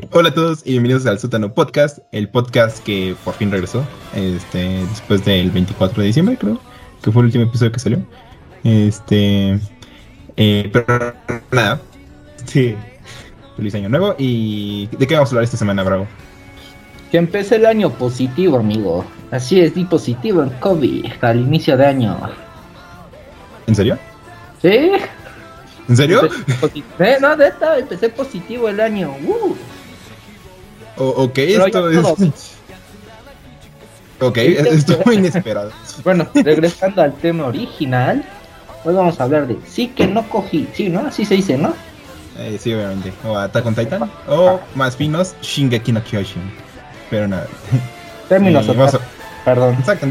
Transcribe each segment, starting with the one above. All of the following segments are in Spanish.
Eh, hola a todos y bienvenidos al Sótano Podcast, el podcast que por fin regresó, este, después del 24 de diciembre, creo, que fue el último episodio que salió. Este, eh, pero nada, sí, feliz año nuevo. ¿Y de qué vamos a hablar esta semana, Bravo? Que empecé el año positivo, amigo. Así es, di positivo en COVID al inicio de año. ¿En serio? ¿Sí? ¿En serio? Eh, no, de esta empecé positivo el año. Uh. O- ok, esto es. Ok, esto muy inesperado. Bueno, regresando al tema original, hoy vamos a hablar de sí que no cogí. Sí, ¿no? Así se dice, ¿no? Eh, sí, obviamente. O Attack on Titan, o más finos, Shingeki no Kyojin. Pero nada. Términos Eh, vamos otaku, Perdón. Exacto.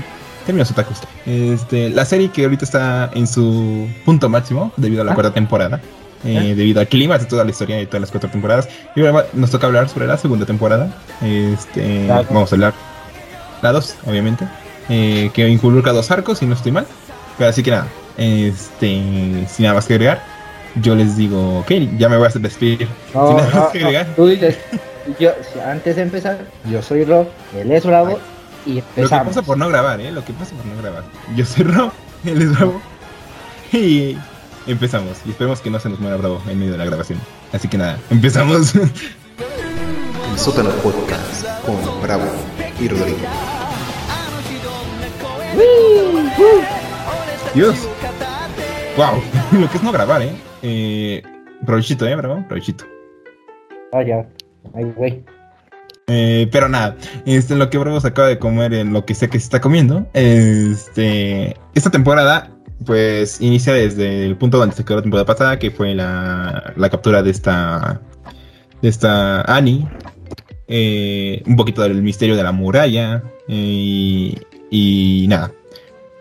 Términos otakus. Este, la serie que ahorita está en su punto máximo debido a la Ah. cuarta temporada. Eh, Ah. debido al clima de toda la historia de todas las cuatro temporadas. Y ahora nos toca hablar sobre la segunda temporada. Este, Claro. vamos a hablar la 2, obviamente. eh, que involucra dos arcos, si no estoy mal. Pero así que nada, este, sin nada más que agregar, yo les digo, ok, ya me voy a despedir. No, sin nada no, más que no, agregar. Tú dices, yo, antes de empezar, yo soy Rob, él es Bravo y Lo que empezamos. pasa por no grabar, ¿eh? Lo que pasa por no grabar. Yo soy Rob, él es Bravo. Y empezamos. Y esperemos que no se nos muera Bravo en medio de la grabación. Así que nada, empezamos. El sótano podcast con Bravo y Rodrigo. Dios. Wow, lo que es no grabar, ¿eh? eh provechito, ¿eh, Bravo? Provechito. Ah, ya. Ay, güey. Eh, pero nada, este, lo que Bravo se acaba de comer en lo que sea que se está comiendo. Este, esta temporada, pues, inicia desde el punto donde se quedó la temporada pasada, que fue la, la captura de esta, de esta Annie. Eh, un poquito del misterio de la muralla. eh, y, nada.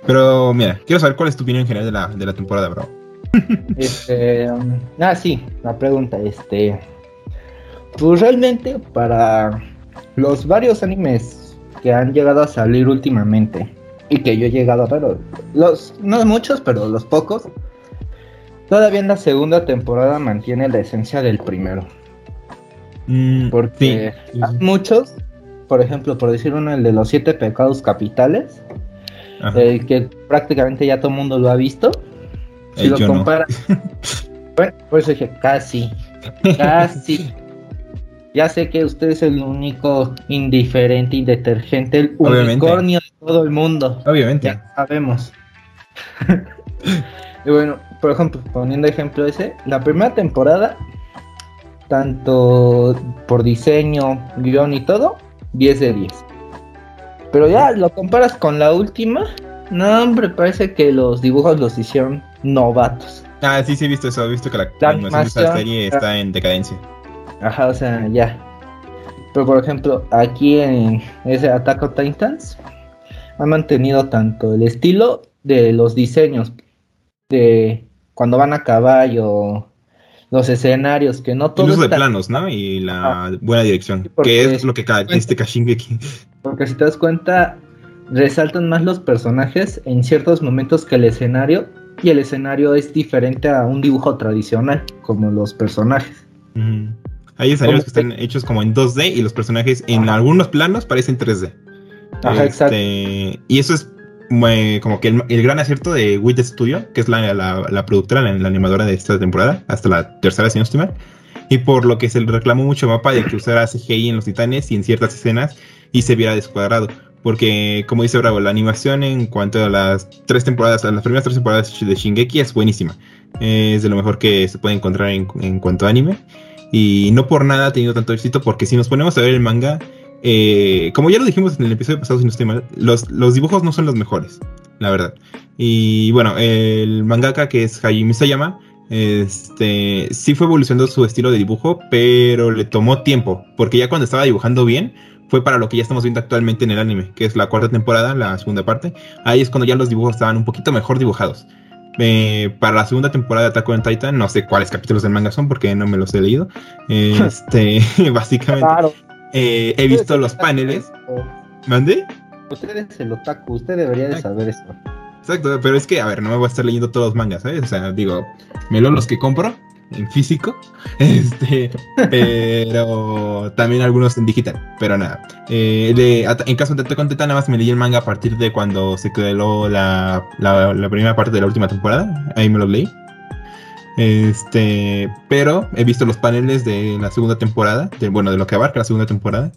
Pero mira, quiero saber cuál es tu opinión en general de la, de la temporada, Bravo. Este, um, ah, sí, la pregunta, este, pues realmente para los varios animes que han llegado a salir últimamente y que yo he llegado a ver, los, no muchos, pero los pocos, todavía en la segunda temporada mantiene la esencia del primero, Mm, porque sí, muchos, por ejemplo, por decir uno, el de los siete pecados capitales, Ajá. el que prácticamente ya todo el mundo lo ha visto. Si Eh, lo yo no. compara. bueno, por eso dije casi. Casi. ya sé que usted es el único indiferente y detergente, el Obviamente. unicornio de todo el mundo. Obviamente. Ya sabemos. y bueno, por ejemplo, poniendo ejemplo ese, la primera temporada, tanto por diseño, guion y todo, 10 de 10. Pero ya lo comparas con la última, no hombre, parece que los dibujos los hicieron novatos. Ah, sí, sí, he visto eso. He visto que la, La animación de esta serie está en decadencia. Ajá, o sea, ya. Pero por ejemplo, aquí en ese Attack on Titans han mantenido tanto el estilo de los diseños de cuando van a caballo, los escenarios, que no todo El uso de está- planos, ¿no? Y la buena dirección. Que es lo que caracteriza Shingeki. Porque si te das cuenta, resaltan más los personajes en ciertos momentos que el escenario, y el escenario es diferente a un dibujo tradicional, como los personajes. Hay escenarios que están hechos como en 2D y los personajes en algunos planos parecen 3D. Ajá, exacto. Este, Y eso es como que el, el gran acierto de Wit Studio, que es la, la, la productora, la, la animadora de esta temporada, hasta la tercera, si no estoy mal. Y por lo que se le reclamó mucho Mapa de que usara CGI en los titanes y en ciertas escenas y se viera descuadrado. Porque, como dice Bravo, la animación en cuanto a las tres temporadas, a las primeras tres temporadas de Shingeki es buenísima. Es de lo mejor que se puede encontrar en, en cuanto a anime. Y no por nada ha tenido tanto éxito, porque si nos ponemos a ver el manga, eh, como ya lo dijimos en el episodio pasado, si no estoy mal, los, los dibujos no son los mejores, la verdad. Y bueno, el mangaka que es Hajime Sayama, este, sí fue evolucionando su estilo de dibujo, pero le tomó tiempo, porque ya cuando estaba dibujando bien, fue para lo que ya estamos viendo actualmente en el anime, que es la cuarta temporada, la segunda parte. Ahí es cuando ya los dibujos estaban un poquito mejor dibujados. Eh, para la segunda temporada de Attack on Titan, no sé cuáles capítulos del manga son porque no me los he leído. Este, básicamente, Claro. eh, he visto los paneles. ¿Mande? Usted es el otaku, usted debería de saber eso. Exacto, pero es que, a ver, no me voy a estar leyendo todos los mangas, ¿sabes? O sea, digo, me leo los que compro en físico, este, pero también algunos en digital, pero nada. Eh, en caso de Attack on nada más me leí el manga a partir de cuando se quedó la, la, primera parte de la última temporada, ahí me lo leí. Este, pero he visto los paneles de la segunda temporada, bueno, de lo que abarca la segunda temporada,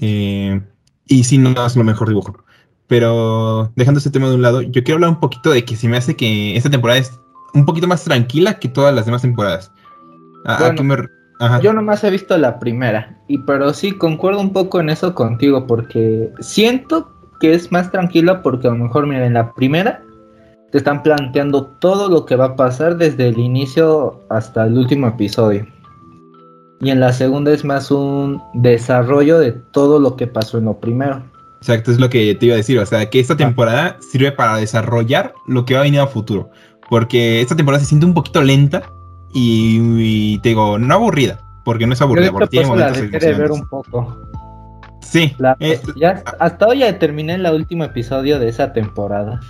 eh, y sí, no es lo mejor dibujo. Pero dejando ese tema de un lado, yo quiero hablar un poquito de que se me hace que esta temporada es un poquito más tranquila que todas las demás temporadas. ¿A, a Bueno, qué me re- Ajá. Yo nomás he visto la primera, y pero sí concuerdo un poco en eso contigo, porque siento que es más tranquila porque a lo mejor, mira, en la primera te están planteando todo lo que va a pasar desde el inicio hasta el último episodio. Y en la segunda es más un desarrollo de todo lo que pasó en lo primero. Exacto, es lo que te iba a decir. O sea, que esta temporada sirve para desarrollar lo que va a venir a futuro. Porque esta temporada se siente un poquito lenta y, y te digo, no aburrida. Porque no es aburrida, porque tiene momentos de ver un poco. Sí, La- eh, ya, hasta hoy ya terminé el último episodio de esa temporada.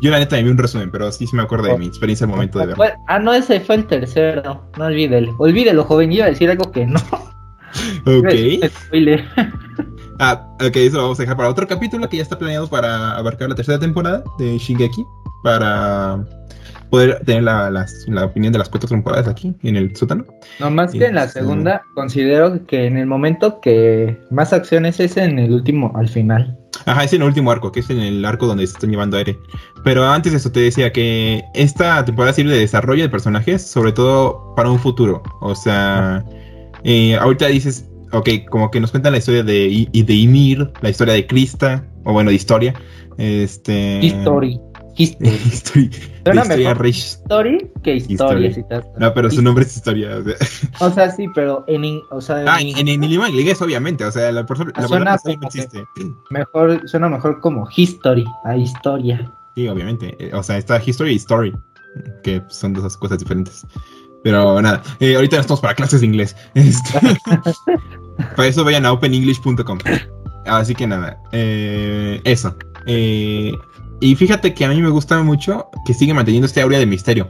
yo la neta me vi un resumen, pero sí, sí me acuerdo de mi experiencia al momento de verlo. Ah, no, ese fue el tercero. No olvídelo. Olvídelo, joven. Yo iba a decir algo que no. Ok. Ah, ok, eso lo vamos a dejar para otro capítulo que ya está planeado para abarcar la tercera temporada de Shingeki. Para poder tener la, la opinión de las cuatro temporadas aquí en el sótano. No más que en la Este- segunda, considero que en el momento que más acciones es en el último, al final. Ajá, es en el último arco, que es en el arco donde se están llevando aire. Pero antes de eso te decía que esta temporada sirve de desarrollo de personajes, sobre todo para un futuro. O sea, eh, ahorita dices, ok, como que nos cuentan la historia de, de Ymir, la historia de Krista, o bueno, de historia. Este. History. History. History. Suena historia mejor. History que historia. Cuenta. No, pero su nombre es historia. O sea, O sea, sí, pero en, in- o sea, ah, en, en, en idioma inglés, obviamente. O sea, la, que- existe. mejor, suena mejor como history, a historia. Sí, obviamente. Eh, O sea, está History y Story, que son dos cosas diferentes. Pero nada, eh, ahorita estamos para clases de inglés. Este, para eso vayan a openenglish.com. Así que nada, eh, eso. Eh, y fíjate que a mí me gusta mucho que sigue manteniendo este aura de misterio.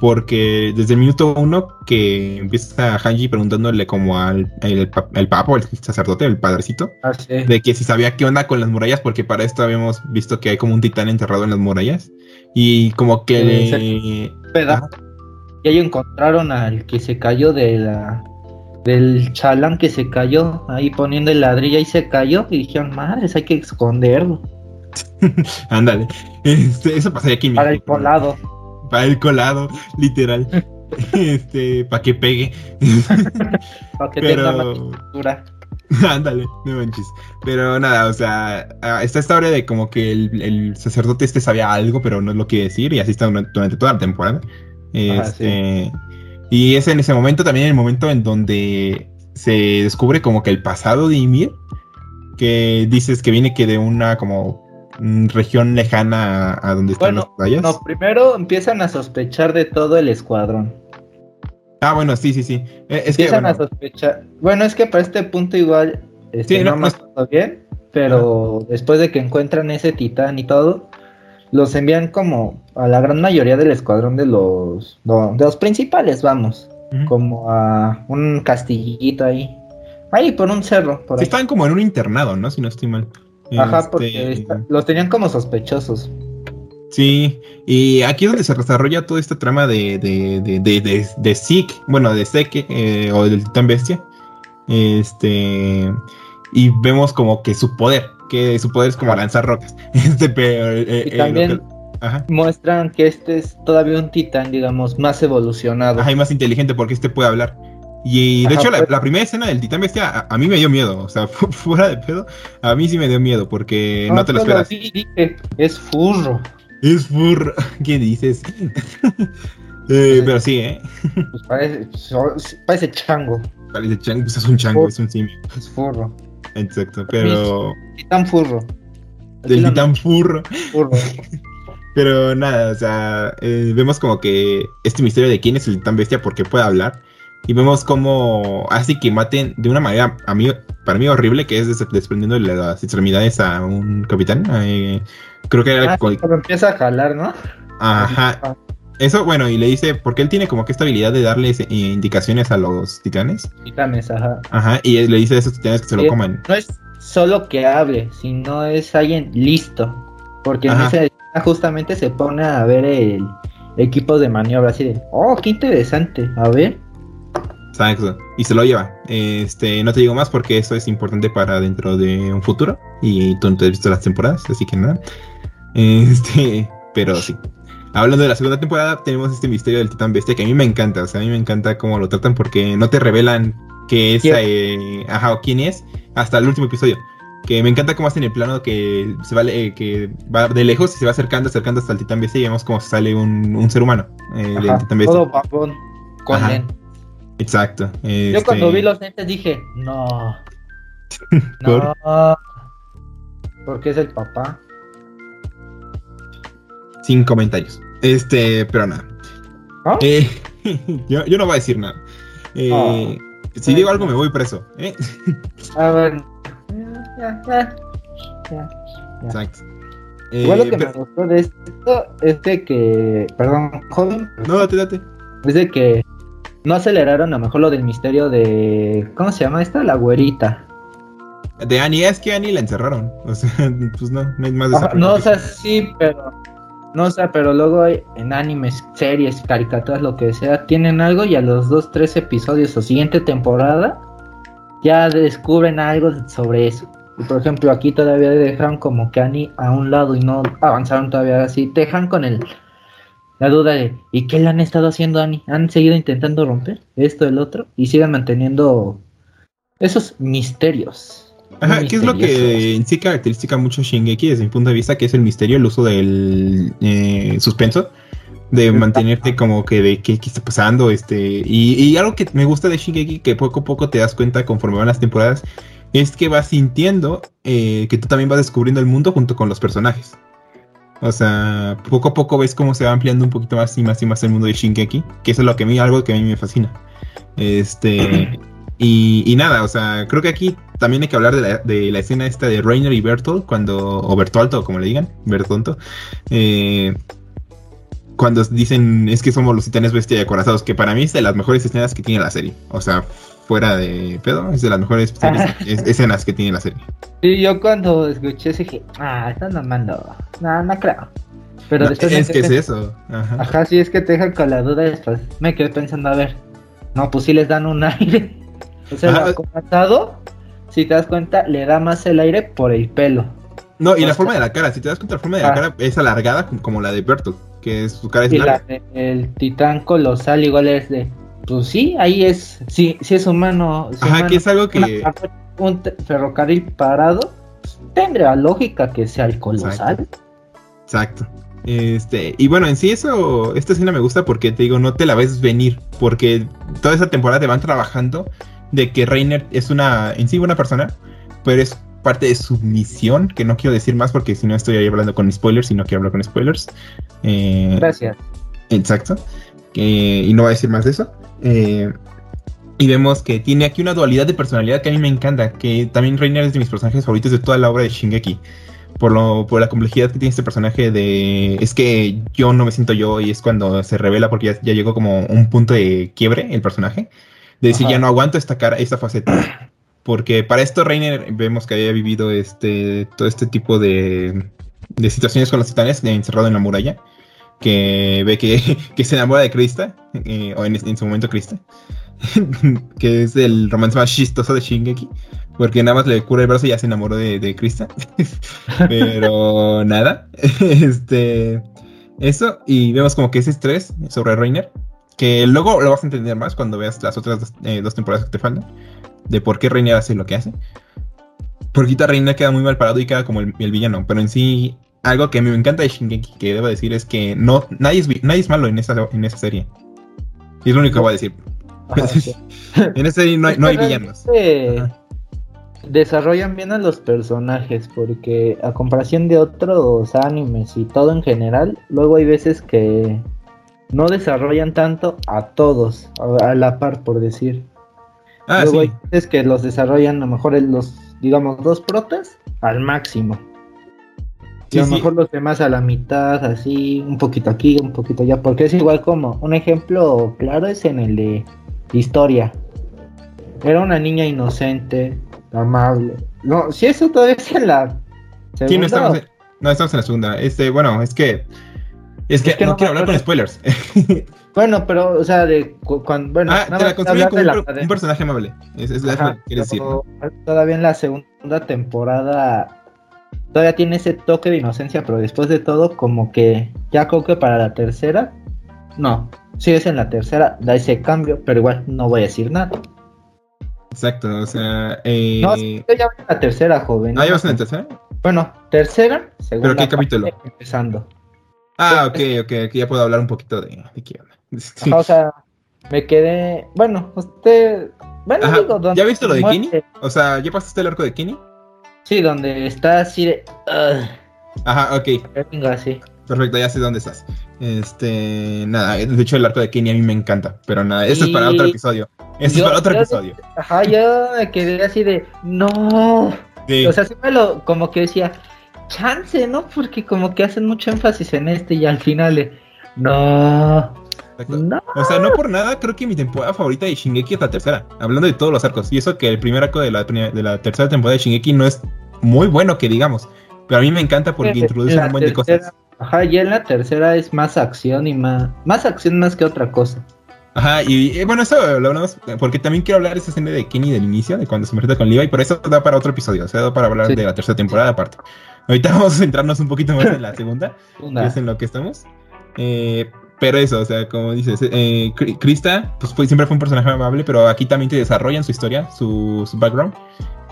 Porque desde el minuto uno que empieza Hanji preguntándole como al el, pa- el papa el sacerdote, el padrecito, Así. de que si sabía qué onda con las murallas, porque para esto habíamos visto que hay como un titán enterrado en las murallas. Y como que Sí, le... Peda- Y ahí encontraron al que se cayó de la del chalán que se cayó ahí poniendo el ladrillo y se cayó y dijeron madres hay que esconderlo Ándale. Este, eso pasaría aquí para el colado Para el colado, literal. este, para que pegue. para que tenga Pero... textura Ándale, no manches. Pero nada, o sea, ah, está esta historia de como que el, el sacerdote este sabía algo, pero no lo quiere decir, y así está durante, durante toda la temporada. Ajá, Este, Y es en ese momento también el momento en donde se descubre como que el pasado de Ymir, que dices que viene que de una como región lejana a, a donde están Bueno, las playas. no primero empiezan a sospechar de todo el escuadrón Ah, bueno, sí, sí, sí. Eh, Es que, empiezan bueno, a sospechar bueno es que para este punto igual este, Sí, no, no, no- acuerdo bien pero después de que encuentran ese titán y todo los envían como a la gran mayoría del escuadrón de los no, de los principales vamos como a un castillito ahí. Ahí por un cerro, por Sí, ahí. estaban como en un internado, ¿no? Si no estoy mal. Ajá, Este, porque los tenían como sospechosos. Sí, y aquí es donde se desarrolla toda esta trama de, de, de, de, de, de Zeke, bueno, de Zeke, eh, o del Titán Bestia. Este, y vemos como que su poder, que su poder es como lanzar rocas. Este, pero, eh, Y eh, también- lo que- ajá. Muestran que este es todavía un titán, digamos, más evolucionado. Ajá, y más inteligente porque este puede hablar. Y de Ajá, hecho, la, pues- la primera escena del Titán Bestia a, a mí me dio miedo. O sea, fu- fuera de pedo, a mí sí me dio miedo porque no, te lo esperas. vi, dije, es furro. Es furro. ¿Qué dices? Eh, pero sí, ¿eh? Pues parece, so- parece chango. Parece chango, pues es un chango, es un simio. Es furro. Exacto, pero. Titán furro. Del titán furro. furro. Pero nada, o sea, eh, vemos como que este misterio de quién es el titán bestia porque puede hablar. Y vemos como hace que maten de una manera, a mí, para mí horrible, que es des- desprendiendo las extremidades a un capitán. eh, creo que era Ah, cuando empieza a jalar, ¿no? Ajá. Eso, bueno, y le dice, porque él tiene como que esta habilidad de darles eh, indicaciones a los titanes. Titanes, ajá. Ajá, y él le dice a esos titanes que se lo Eh, coman. No es solo que hable, sino es alguien listo. Porque en esa escena justamente se pone a ver el equipo de maniobra así de, oh, qué interesante, a ver. Exacto. Y se lo lleva. Este, no te digo más porque eso es importante para dentro de un futuro. Y tú no te has visto las temporadas, así que nada. Este, pero sí. Hablando de la segunda temporada, tenemos este misterio del titán bestia que a mí me encanta. O sea, a mí me encanta cómo lo tratan porque no te revelan qué es, eh, ajá, o quién es hasta el último episodio. Que me encanta cómo hacen el plano que se va, eh, que va de lejos y se va acercando, acercando hasta el titán bestia y vemos cómo sale un, un ser humano eh, del titán bestia. todo babón con Exacto. Yo este, cuando vi los lentes dije, no, ¿por? no. Porque es el papá. Sin comentarios. Este, pero nada. ¿Ah? Eh, yo, yo no voy a decir nada. Eh, si digo algo me voy preso. ¿eh? A ver. Ya, ya, ya, ya. Exacto. Igual Eh, lo que pero- me gustó de esto es de que, perdón, joven, No, date, date. es de que no aceleraron a lo mejor lo del misterio de, ¿cómo se llama esta? La güerita. De Annie, es que Annie la encerraron. O sea, pues no, no hay más de no, o sea, sí, pero, no, o sea, pero luego en animes, series, caricaturas, lo que sea, tienen algo y a los dos, tres episodios o siguiente temporada ya descubren algo sobre eso. Y por ejemplo, aquí todavía dejaron como que Annie a un lado y no avanzaron todavía así. Te dejan con el la duda de ¿y qué le han estado haciendo a Annie? ¿Han seguido intentando romper esto, el otro? Y siguen manteniendo esos misterios. Ajá, ¿qué es lo que en sí caracteriza mucho Shingeki desde mi punto de vista? Que es el misterio, el uso del eh, suspenso. De mantenerte como que de qué, qué está pasando. Este. Y, y algo que me gusta de Shingeki, que poco a poco te das cuenta conforme van las temporadas, es que vas sintiendo eh, que tú también vas descubriendo el mundo junto con los personajes. O sea, poco a poco ves cómo se va ampliando un poquito más y más y más el mundo de Shingeki, que eso es lo que a mí, algo que a mí me fascina. Este, y, y nada, o sea, creo que aquí también hay que hablar de la, de la escena esta de Reiner y Bertolt, cuando, o Bertolto, como le digan, Bertonto, eh, cuando dicen es que somos los titanes bestia y acorazados, que para mí es de las mejores escenas que tiene la serie. O sea, fuera de pedo, es de las mejores escenas que tiene la serie. Sí, yo cuando escuché dije, ah, están mamando. No, no creo. Pero No, después es que es eso. Ajá. Ajá, sí, es que te dejan con la duda después. Me quedé pensando, a ver, no, pues sí les dan un aire. O sea, el acorazado, si te das cuenta, le da más el aire por el pelo. No, y la sea- forma de la cara, si te das cuenta, la forma de la Ah. cara es alargada como la de Bertolt, que es, su cara es Y la larga. de- el titán colosal igual es de, pues sí, ahí es, sí, sí es humano. es Ajá, humano. que es algo que... Una- un ferrocarril parado, pues, tendría lógica que sea el colosal. Exacto. Este, y bueno, en sí eso, esta escena me gusta porque te digo, no te la ves venir, porque toda esa temporada te van trabajando de que Reiner es una, en sí buena persona, pero es parte de su misión, que no quiero decir más porque si no estoy ahí hablando con spoilers y no quiero hablar con spoilers. Eh, Gracias. Exacto. Que- y no voy a decir más de eso. Eh, y vemos que tiene aquí una dualidad de personalidad que a mí me encanta. Que también Reiner es de mis personajes favoritos de toda la obra de Shingeki. Por, lo, por la complejidad que tiene este personaje de... Es que yo no me siento yo y es cuando se revela porque ya, ya llegó como un punto de quiebre el personaje. De decir, Ajá. ya no aguanto esta cara, esta faceta. Porque para esto Reiner vemos que había vivido este todo este tipo de, de situaciones con los titanes encerrado en la muralla. Que ve que, que se enamora de Krista, eh, o en, en su momento Krista, que es el romance más chistoso de Shingeki, porque nada más le cura el brazo y ya se enamoró de, de Krista. Pero nada, este, eso, y vemos como que ese estrés sobre Reiner, que luego lo vas a entender más cuando veas las otras dos, eh, dos temporadas que te faltan, de por qué Reiner hace lo que hace. Porque Reiner queda muy mal parado y queda como el, el villano, pero en sí, algo que me encanta de Shingeki, que debo decir, es que no, nadie, es, nadie es malo en esa, en esa serie. Y es lo único que voy a decir. En serie no hay, no hay villanos. Ajá. Desarrollan bien a los personajes porque a comparación de otros animes y todo en general, luego hay veces que no desarrollan tanto a todos a, la par por decir. Ah, luego sí. hay veces que los desarrollan a lo mejor en los digamos dos protas al máximo. Y a lo sí. mejor los demás a la mitad, así, un poquito aquí, un poquito allá, porque es igual como un ejemplo claro es en el de historia. Era una niña inocente, amable. No, si eso todavía es en la Sí, no segunda, estamos, en, no estamos en la segunda. Este, bueno, es que. Es que, Es que no, no quiero hablar con spoilers. Bueno, pero, o sea, de cu- cuando, bueno, ah, te la construyen como un, personaje amable. Es, es, Ajá, que quieres decir. Todavía en la segunda temporada todavía tiene ese toque de inocencia, pero después de todo, como que ya creo que para la tercera, no, si es en la tercera, da ese cambio, pero igual no voy a decir nada. Exacto, o sea. Eh... No, sí, yo ya voy en la tercera, joven. Ah, ¿ya vas en la tercera? Bueno, tercera, segunda. qué capítulo? parte, Empezando. Ah, ok, ok, aquí ya puedo hablar un poquito de, de qué onda. Sí. O sea, me quedé, bueno, usted, bueno, Ajá, digo, donde ¿ya viste lo de Kenny? O sea, ¿ya pasaste el arco de Kenny? Sí, donde está así de, Ajá, ok. venga. Perfecto, ya sé dónde estás. Este, nada, de hecho el arco de Kenny a mí me encanta, pero nada, esto es para otro episodio. Esto Yo- es para otro yo- episodio. Ajá, yo me quedé así de, no. Sí, O sea, sí me lo, como que decía, chance, ¿no? Porque como que hacen mucho énfasis en este y al final de, no, no. O sea, no por nada, creo que mi temporada favorita de Shingeki es la tercera. Hablando de todos los arcos. Y eso que el primer arco de la, de la tercera temporada de Shingeki no es muy bueno, que digamos. Pero a mí me encanta porque introduce un buen de cosas. Ajá, ya en la tercera es más acción y más, más acción más que otra cosa. Ajá, y eh, bueno, eso lo hablamos porque también quiero hablar de esa escena de Kenny del inicio, de cuando se enfrenta con Levi, pero eso da para otro episodio, o sea, da para hablar Sí. de la tercera temporada aparte. Ahorita vamos a centrarnos un poquito más en la segunda, que Una. es en lo que estamos. Eh, pero eso, o sea, como dices, eh, Krista, pues fue- siempre fue un personaje amable, pero aquí también te desarrollan su historia, su, su background,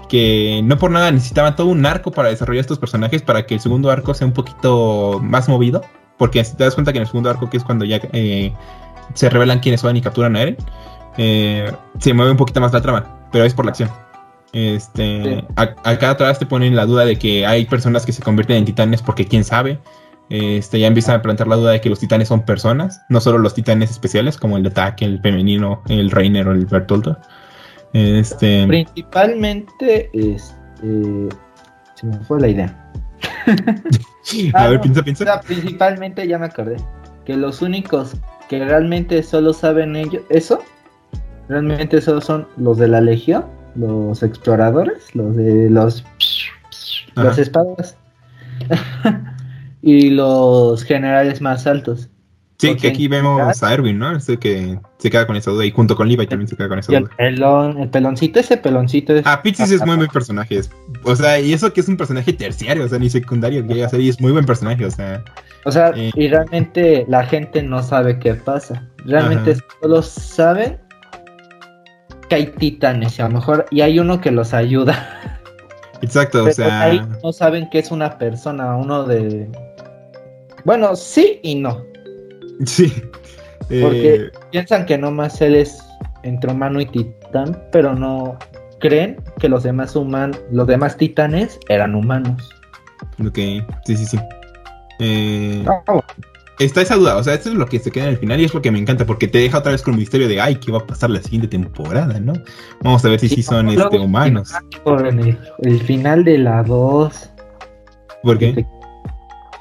que no por nada necesitaban todo un arco para desarrollar estos personajes para que el segundo arco sea un poquito más movido, porque te das cuenta que en el segundo arco, que es cuando ya eh, se revelan quiénes son y capturan a Eren, eh, se mueve un poquito más la trama, pero es por la acción. Este, Sí. a- acá atrás te ponen la duda de que hay personas que se convierten en titanes porque quién sabe. Este, ya empiezan a plantear la duda de que los titanes son personas, no solo los titanes especiales como el de ataque, el femenino, el Reiner o el Bertoldo. Este, Principalmente, este, se me fue la idea. a Ah, ver, no, piensa, O piensa. sea, principalmente ya me acordé que los únicos que realmente solo saben ellos eso, realmente solo son los de la legión, los exploradores, los de los las espadas y los generales más altos. Sí, que aquí vemos a Erwin, ¿no? Este que se queda con esa duda y junto con Levi también se queda con esa Y el duda. pelón, el peloncito, ese peloncito es Ah, Pizzis es muy buen personaje. es- o sea, y eso que es un personaje terciario, o sea, ni secundario que llega a y es muy buen personaje, o sea. O sea, Eh. y realmente la gente no sabe qué pasa. Realmente Ajá. solo saben que hay titanes y a lo mejor y hay uno que los ayuda. Exacto, o sea. ahí no saben que es una persona, uno de bueno, sí y no. Sí. Eh, Porque piensan que nomás él es entre humano y titán, pero no creen que los demás humanos, los demás titanes eran humanos. ok, sí, sí, sí. Eh, Ah, está esa duda, o sea, esto es lo que se queda en el final y es lo que me encanta, porque te deja otra vez con el misterio de, ay, ¿qué va a pasar la siguiente temporada, no? Vamos a ver si sí, son este, humanos. Por en el, el final de la 2. ¿Por qué? De,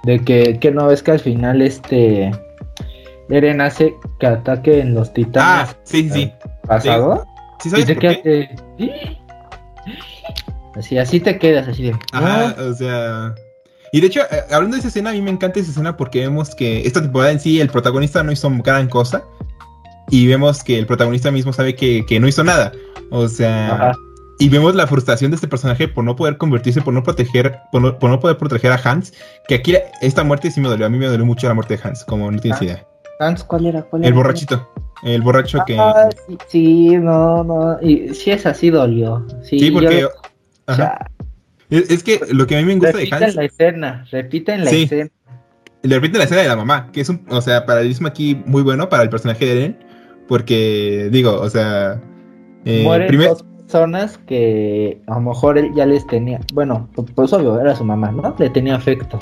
de que, que no ves que al final este Eren hace que ataquen los Ah, titanes sí, sí, sí. pasado. ¿Sí sabes por qué? de- Así, así te quedas, así de. Ajá, "Ah". o sea. Y de hecho, eh, hablando de esa escena, a mí me encanta esa escena porque vemos que esta temporada en sí el protagonista no hizo gran cosa. Y vemos que el protagonista mismo sabe que, que no hizo nada. O sea. Ajá. Y vemos la frustración de este personaje por no poder convertirse, por no proteger, por no, por no poder proteger a Hans. Que aquí esta muerte sí me dolió. A mí me dolió mucho la muerte de Hans, como no tienes Ah, idea. ¿Cuál era? ¿Cuál El era? borrachito. El borracho que. Ah, sí, sí, no, no. Y sí, es así dolió. Sí, sí, porque. yo- ajá. ya. Es, es que lo que a mí me gusta de Repiten Hans. la escena, repiten la Sí. escena. De repente la escena de la mamá, que es un, o sea, paralelismo aquí muy bueno para el personaje de Eren, porque digo, o sea, eh, Mueren primer- dos personas que a lo mejor él ya les tenía, bueno, pues obvio, era su mamá, ¿no? Le tenía afecto.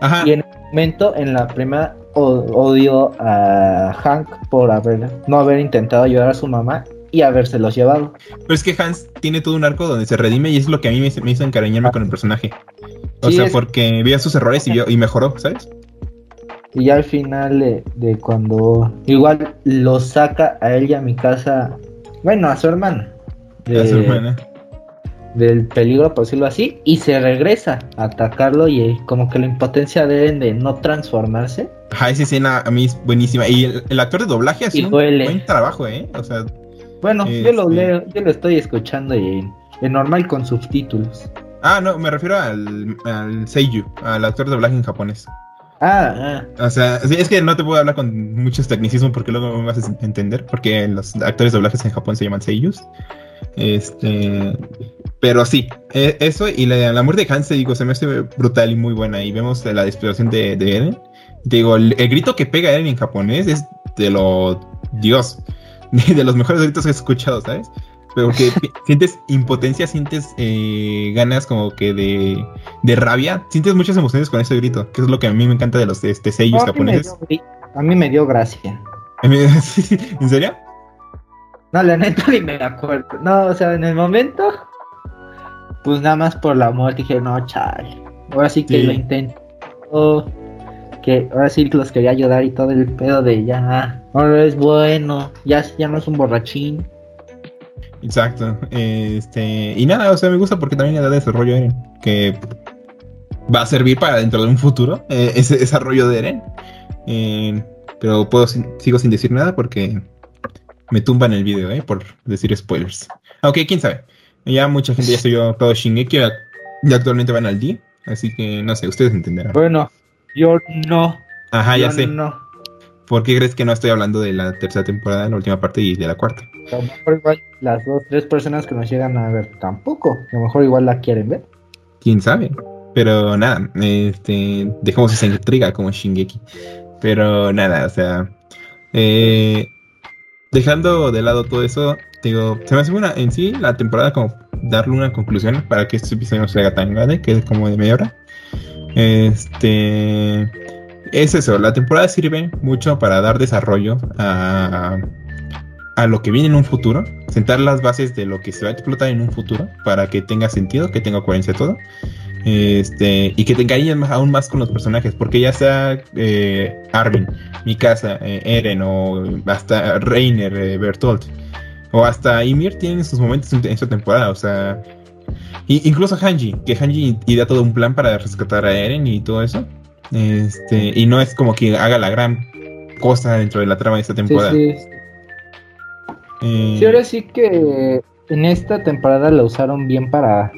ajá, Y en el momento, en la primera, odio a Hank por haber, no haber intentado ayudar a su mamá y habérselos llevado. pero es que Hans tiene todo un arco donde se redime y es lo que a mí me, me hizo encariñarme con el personaje. O Sí, sea, es- porque vio sus errores y, vio- y mejoró, ¿sabes? Y ya al final de, de cuando igual lo saca a él y a mi casa, bueno, a su hermana, de- A su hermana. Del peligro, por decirlo así, y se regresa a atacarlo y eh, como que la impotencia de él de no transformarse. Ajá, esa escena a mí es buenísima. Y el, el actor de doblaje hace Y un buen trabajo, ¿eh? O sea, Bueno, yo lo Este. leo, yo lo estoy escuchando en, en normal con subtítulos. ah, no, me refiero al, al Seiyu, al actor de doblaje en japonés. Ah, ah, O sea, sí, es que no te puedo hablar con muchos tecnicismos porque luego me vas a entender, porque los actores de doblajes en Japón se llaman seiyus. Este, pero sí, e- eso y la, la muerte de Hans, te digo, se me hace brutal y muy buena. Y vemos la despiración de, de Eren. Te digo, el, el grito que pega Eren en japonés es de lo Dios, de, de los mejores gritos que he escuchado, ¿sabes? Pero que sientes impotencia, sientes eh, ganas como que de, de rabia, sientes muchas emociones con ese grito, que es lo que a mí me encanta de los este, sellos a, japoneses. dio, a mí me dio gracia. ¿En serio? No, la neta ni me acuerdo. No, o sea, en el momento, pues nada más por la muerte dije, no, chale. Ahora sí que Sí. lo intento. Que ahora sí los quería ayudar y todo el pedo de ya. Ahora es bueno. Ya, ya no es un borrachín. Exacto. Este, y nada, o sea, me gusta porque también le da desarrollo a Eren, que va a servir para dentro de un futuro, eh, ese desarrollo de Eren. Eh, pero puedo sigo sin decir nada porque me tumban el video, eh, por decir spoilers. Aunque quién sabe. Ya mucha gente ya subió todo Shingeki ya, ya actualmente van al D, así que no sé, ustedes entenderán. Bueno, yo no. Ajá, ya sé. No. ¿Por qué crees que no estoy hablando de la tercera temporada, la última parte y de la cuarta? A lo mejor igual las dos, tres personas que nos llegan a ver tampoco. A lo mejor igual la quieren ver. quién sabe. Pero nada, este, dejemos esa intriga como Shingeki. Pero nada, o sea, eh, dejando de lado todo eso, digo, se me hace una, en sí la temporada como darle una conclusión para que este episodio no se haga tan grande, que es como de media hora. Este, es eso, la temporada sirve mucho para dar desarrollo a, a lo que viene en un futuro, sentar las bases de lo que se va a explotar en un futuro para que tenga sentido, que tenga coherencia todo. Este, y que te encariñes más- aún más con los personajes, porque ya sea eh, Armin, Mikasa, eh, Eren o hasta Reiner, eh, Bertolt o hasta Ymir tienen sus momentos en, esta temporada, o sea, y- incluso Hanji, que Hanji idea todo un plan para rescatar a Eren y todo eso, este, y no es como que haga la gran cosa dentro de la trama de esta Sí, temporada. sí. Eh, Sí, ahora sí que en esta temporada la usaron bien para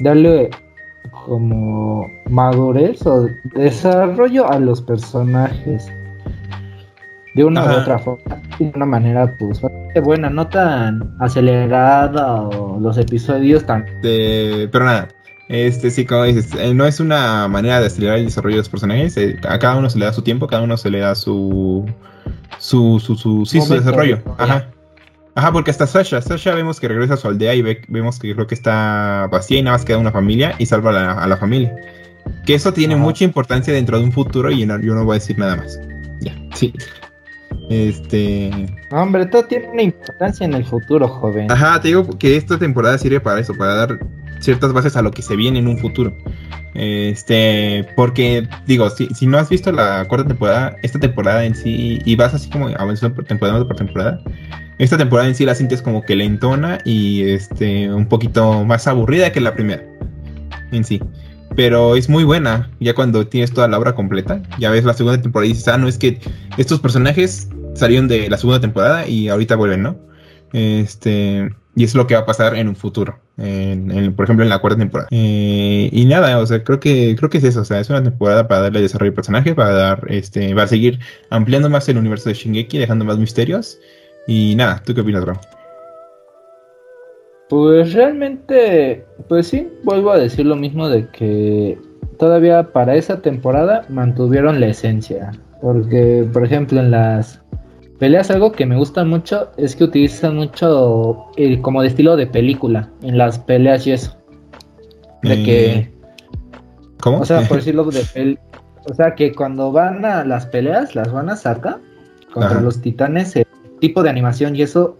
darle como madurez o desarrollo a los personajes. De una u otra forma. De una manera, pues, bastante buena, no tan acelerada o los episodios tan... Este, pero nada, este sí, como dices, eh, no es una manera de acelerar el desarrollo de los personajes. eh, a cada uno se le da su tiempo, cada uno se le da su. su, su, su, sí, su desarrollo. de- Ajá. Ajá, porque hasta Sasha, Sasha vemos que regresa a su aldea y ve- vemos que creo que está vacía y nada más queda una familia y salva a la, a la familia. Que eso tiene Ajá. mucha importancia dentro de un futuro y no- yo no voy a decir nada más. Ya, sí. Este. Hombre, todo tiene una importancia en el futuro, joven. Ajá, te digo que esta temporada sirve para eso, para dar ciertas bases a lo que se viene en un futuro. Este, porque digo, si, si no has visto la cuarta temporada, esta temporada en sí, y vas así como avanzando por temporada por temporada, esta temporada en sí la sientes como que lentona y este, un poquito más aburrida que la primera en sí. Pero es muy buena, ya cuando tienes toda la obra completa, ya ves la segunda temporada y dices, ah, no, es que estos personajes salieron de la segunda temporada y ahorita vuelven, ¿no? Este, y es lo que va a pasar en un futuro, en- por ejemplo, en la cuarta temporada. Eh, y nada, o sea, creo que creo que es eso, o sea, es una temporada para darle desarrollo al personaje, para dar, este, para seguir ampliando más el universo de Shingeki, dejando más misterios. Y nada, ¿tú qué opinas, Bro? Pues realmente, pues sí, vuelvo a decir lo mismo de que todavía para esa temporada mantuvieron la esencia. Porque, por ejemplo, en las peleas algo que me gusta mucho es que utilizan mucho el, como de estilo de película en las peleas y eso. De Eh, que, ¿Cómo? o sea, por decirlo de pel- o sea, que cuando van a las peleas, las van a sacar contra Ajá. los titanes, el tipo de animación y eso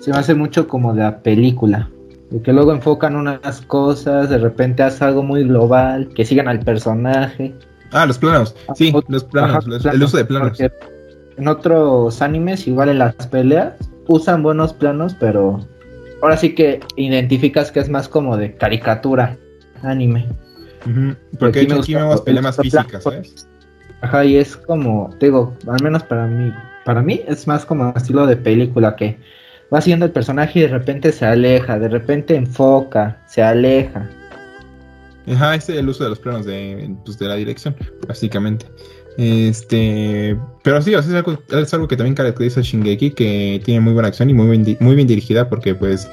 se me hace mucho como de la película. De que luego enfocan unas cosas, de repente hace algo muy global, que sigan al personaje. Ah, los planos. Sí, los planos, Ajá, los- planos, el uso de planos. porque En otros animes, igual en las peleas, usan buenos planos, pero ahora sí que identificas que es más como de caricatura anime. Porque Aquí aquí vemos peleas más físicas. ¿sabes? Ajá, y es como, te digo, al menos para mí, para mí es más como estilo de película que va haciendo el personaje y de repente se aleja, de repente enfoca, se aleja. Ajá, ese es el uso de los planos de, pues, de la dirección, básicamente. Este, pero sí, es, algo, que también caracteriza a Shingeki, que tiene muy buena acción y muy bien, muy bien dirigida, porque pues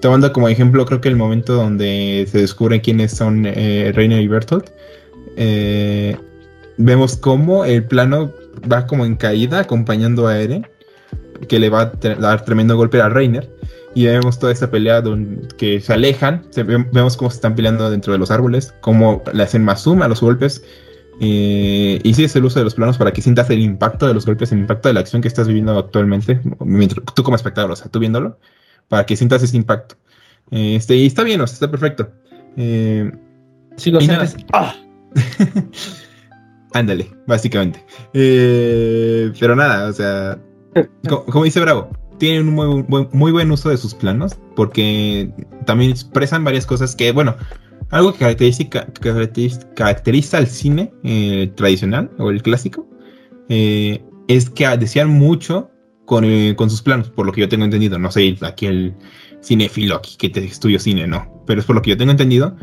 tomando como ejemplo, creo que el momento donde se descubre quiénes son eh, Reiner y Bertolt, eh, vemos cómo el plano va como en caída acompañando a Eren, que le va a dar tremendo golpe a Reiner. Y vemos toda esa pelea donde, que se alejan. se ve- vemos cómo se están peleando dentro de los árboles. Cómo le hacen más zoom a los golpes. Eh, y sí es el uso de los planos para que sientas el impacto de los golpes, el impacto de la acción que estás viviendo actualmente. Mientras, tú como espectador, o sea, tú viéndolo. Para que sientas ese impacto. Eh, Este, y está bien, o sea, está perfecto. Eh, Si lo sientes, ¡ah! Ándale, básicamente. Eh, pero nada, o sea, co- como, dice Bravo, tienen un muy muy buen uso de sus planos porque también expresan varias cosas que, bueno, algo que caracteriza, caracteriza, al cine eh, tradicional o el clásico eh, es que decían mucho con, eh, con sus planos, por lo que yo tengo entendido. No sé, aquí el cinéfilo aquí que te estudio cine, no, pero es por lo que yo tengo entendido.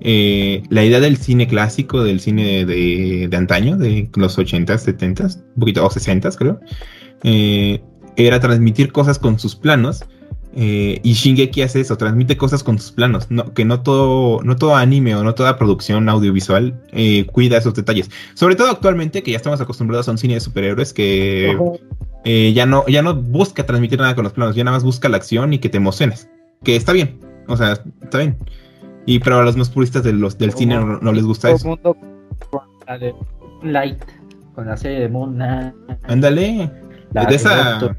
Eh, la idea del cine clásico, del cine de, de antaño, de los 80s, 70s, un poquito, o 60s creo, eh, era transmitir cosas con sus planos. Eh, y Shingeki hace eso, transmite cosas con sus planos. No, que no todo, no todo anime o no toda producción audiovisual eh, cuida esos detalles. Sobre todo actualmente, que ya estamos acostumbrados a un cine de superhéroes que eh, ya, no, ya no busca transmitir nada con los planos, ya nada más busca la acción y que te emociones. Que está bien, o sea, está bien. Y pero a los más puristas de los, del cine no, no les gusta eso. mundo con la de Light, con la serie de Knight, Ándale. la de esa.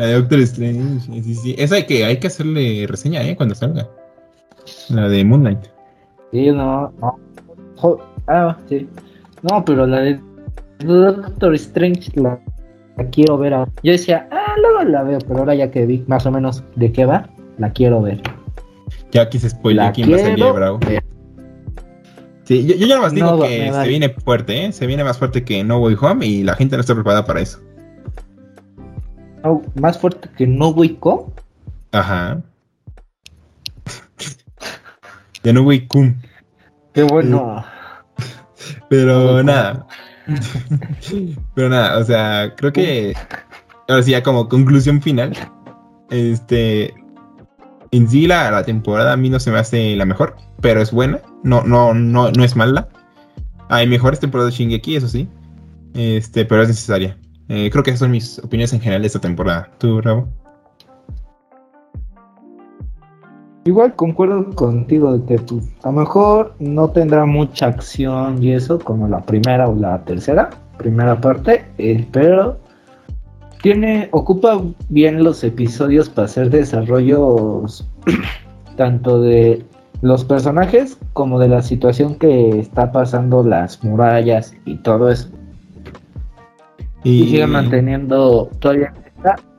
La de Doctor Strange. Sí, sí. Esa hay que, hay que hacerle reseña, ¿eh? Cuando salga. La de Moon Knight. Sí, no, no. Jo- ah, sí. No, pero la de Doctor Strange la, la quiero ver ahora. Yo decía, ah, luego la veo, pero ahora ya que vi más o menos de qué va, la quiero ver. Ya aquí se spoilea quién va a quiero bravo. ver. Sí, yo, yo ya más digo No, que se viene fuerte, ¿eh? Se viene más fuerte que No Way Home y la gente no está preparada para eso. No, más fuerte que No Way Home. Ajá. De No Way Home. Qué bueno. Pero nada. Pero nada, o sea, creo que ahora sí, ya como conclusión final, este, en sí la, la temporada a mí no se me hace la mejor, pero es buena, no, no, no, no es mala. Hay mejores temporadas de Shingeki, eso sí, este, pero es necesaria. Eh, creo que esas son mis opiniones en general de esta temporada. ¿Tú, Bravo? Igual concuerdo contigo de que a lo mejor no tendrá mucha acción y eso como la primera o la tercera, primera parte, eh, pero tiene ocupa bien los episodios para hacer desarrollos tanto de los personajes como de la situación que está pasando las murallas y todo eso. Y sigue manteniendo todavía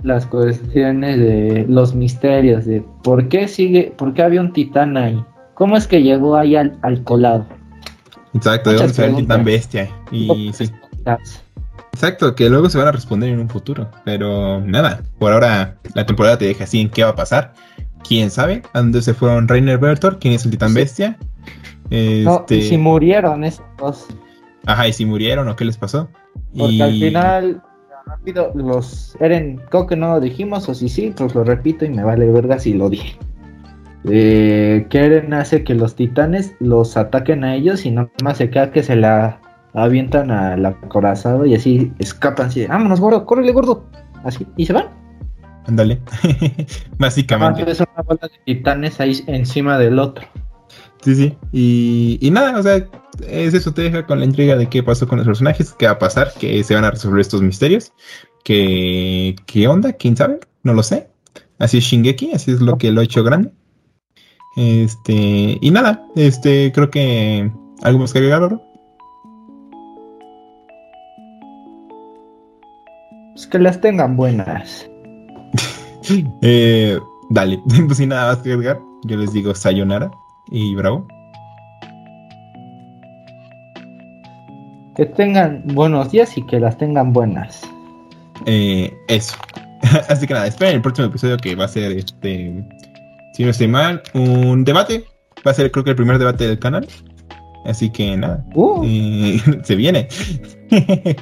las cuestiones de los misterios de por qué sigue, por qué había un titán ahí, cómo es que llegó ahí al, al colado. Exacto, de dónde el titán bestia. Y sí. Exacto, que luego se van a responder en un futuro. Pero nada, por ahora la temporada te deja así en qué va a pasar. ¿Quién sabe? ¿A dónde se fueron Reiner Bertor? ¿Quién es el titán Sí. bestia? No, Este, y si murieron esos dos, Ajá, y si murieron o qué les pasó. Porque y... al final rápido los Eren, creo que no lo dijimos o si sí, pues lo repito y me vale verga si lo dije. Eh, que Eren hace que los titanes los ataquen a ellos y nada más se queda que se la avientan al acorazado y así escapan así, de, vámonos gordo, córrele gordo, así, y se van. Ándale. Básicamente. Entonces una bola de titanes ahí encima del otro. Sí, sí. Y, y nada, o sea, es eso, te deja con la intriga de qué pasó con los personajes, qué va a pasar, que se van a resolver estos misterios. Que, ¿Qué onda? ¿Quién sabe? No lo sé. Así es Shingeki, así es lo que lo ha hecho grande. Este, y nada, este, creo que algo más que agregar, Oro? Pues que las tengan buenas. Eh, dale, pues sin nada más que agregar, yo les digo sayonara y bravo. Que tengan buenos días y que las tengan buenas. Eh, eso. Así que nada, esperen el próximo episodio que va a ser este. Si no estoy mal, un debate. Va a ser creo que el primer debate del canal. Así que nada. Uh, eh, se viene.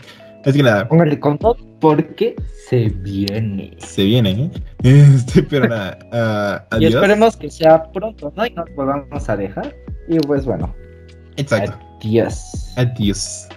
Así que nada. Un recontón porque se viene. Se viene, ¿eh? Este, pero nada. Ah, adiós. Y esperemos que sea pronto, ¿no? Y nos volvamos a dejar. Y pues bueno. Exacto. Adiós. Adiós.